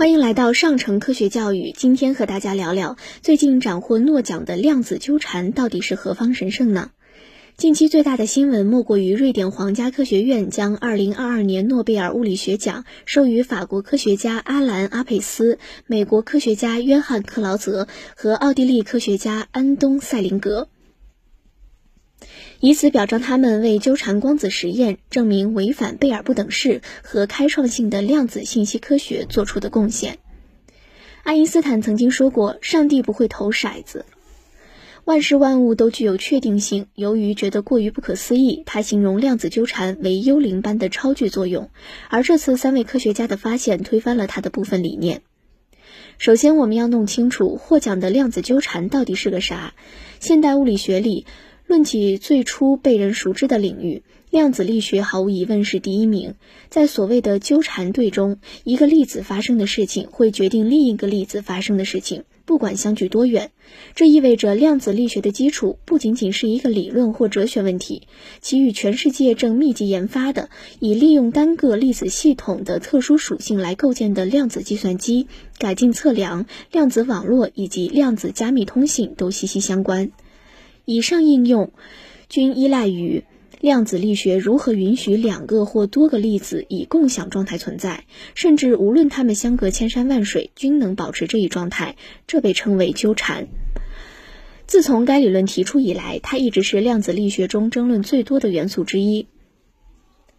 欢迎来到上城科学教育。今天和大家聊聊最近斩获诺奖的量子纠缠到底是何方神圣呢？近期最大的新闻莫过于瑞典皇家科学院将2022年诺贝尔物理学奖授予法国科学家阿兰·阿佩斯、美国科学家约翰·克劳泽和奥地利科学家安东·塞林格。以此表彰他们为纠缠光子实验证明违反贝尔不等式和开创性的量子信息科学做出的贡献。爱因斯坦曾经说过：“上帝不会投骰子，万事万物都具有确定性。”由于觉得过于不可思议，他形容量子纠缠为幽灵般的超距作用。而这次三位科学家的发现推翻了他的部分理念。首先，我们要弄清楚获奖的量子纠缠到底是个啥。现代物理学里。论起最初被人熟知的领域，量子力学毫无疑问是第一名。在所谓的纠缠对中，一个粒子发生的事情会决定另一个粒子发生的事情，不管相距多远。这意味着量子力学的基础不仅仅是一个理论或哲学问题，其与全世界正密集研发的以利用单个粒子系统的特殊属性来构建的量子计算机、改进测量、量子网络以及量子加密通信都息息相关。以上应用均依赖于量子力学如何允许两个或多个粒子以共享状态存在，甚至无论它们相隔千山万水，均能保持这一状态。这被称为纠缠。自从该理论提出以来，它一直是量子力学中争论最多的元素之一。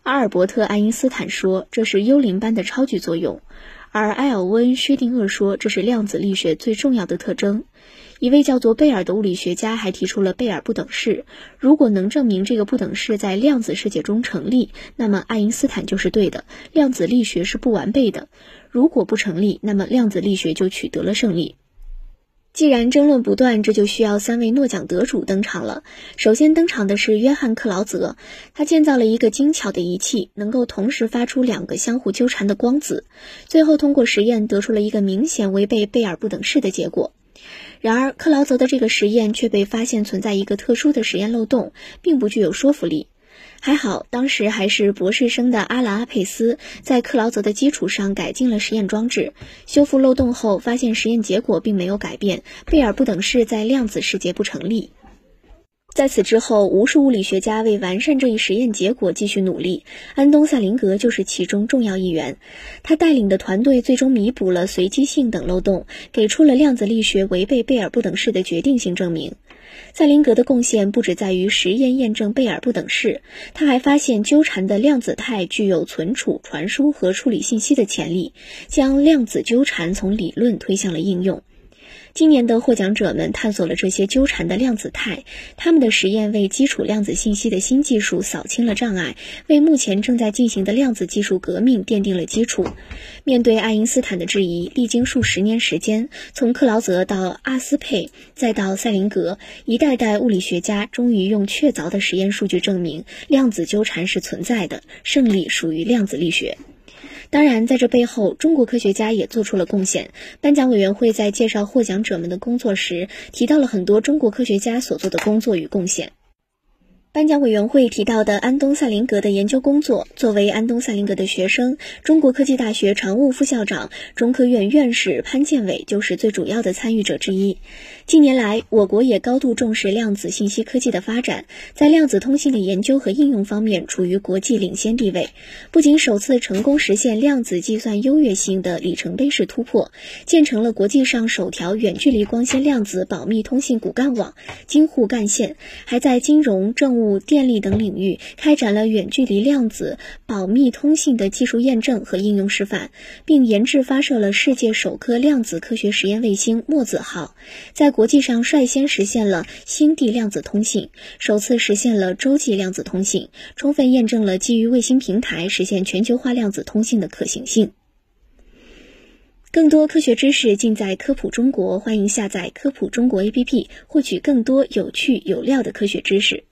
阿尔伯特·爱因斯坦说这是幽灵般的超距作用，而埃尔温·薛定谔说这是量子力学最重要的特征。一位叫做贝尔的物理学家还提出了贝尔不等式。如果能证明这个不等式在量子世界中成立，那么爱因斯坦就是对的，量子力学是不完备的。如果不成立，那么量子力学就取得了胜利。既然争论不断，这就需要三位诺奖得主登场了。首先登场的是约翰·克劳泽，他建造了一个精巧的仪器，能够同时发出两个相互纠缠的光子，最后通过实验得出了一个明显违背贝尔不等式的结果。然而，克劳泽的这个实验却被发现存在一个特殊的实验漏洞，并不具有说服力。还好，当时还是博士生的阿兰·阿佩斯在克劳泽的基础上改进了实验装置，修复漏洞后，发现实验结果并没有改变，贝尔不等式在量子世界不成立。在此之后，无数物理学家为完善这一实验结果继续努力。安东·塞林格就是其中重要一员。他带领的团队最终弥补了随机性等漏洞，给出了量子力学违背贝尔不等式的决定性证明。塞林格的贡献不止在于实验验证贝尔不等式，他还发现纠缠的量子态具有存储、传输和处理信息的潜力，将量子纠缠从理论推向了应用。今年的获奖者们探索了这些纠缠的量子态，他们的实验为基础量子信息的新技术扫清了障碍，为目前正在进行的量子技术革命奠定了基础。面对爱因斯坦的质疑，历经数十年时间，从克劳泽到阿斯佩，再到塞林格，一代代物理学家终于用确凿的实验数据证明量子纠缠是存在的，胜利属于量子力学。当然，在这背后，中国科学家也做出了贡献。颁奖委员会在介绍获奖者们的工作时，提到了很多中国科学家所做的工作与贡献。颁奖委员会提到的安东·塞林格的研究工作，作为安东·塞林格的学生，中国科技大学常务副校长、中科院院士潘建伟就是最主要的参与者之一。近年来，我国也高度重视量子信息科技的发展，在量子通信的研究和应用方面处于国际领先地位。不仅首次成功实现量子计算优越性的里程碑式突破，建成了国际上首条远距离光纤量子保密通信骨干网、京沪干线，还在金融政务。电力等领域开展了远距离量子保密通信的技术验证和应用示范，并研制发射了世界首颗量子科学实验卫星“墨子号”，在国际上率先实现了星地量子通信，首次实现了洲际量子通信，充分验证了基于卫星平台实现全球化量子通信的可行性。更多科学知识尽在科普中国，欢迎下载科普中国 APP，获取更多有趣有料的科学知识。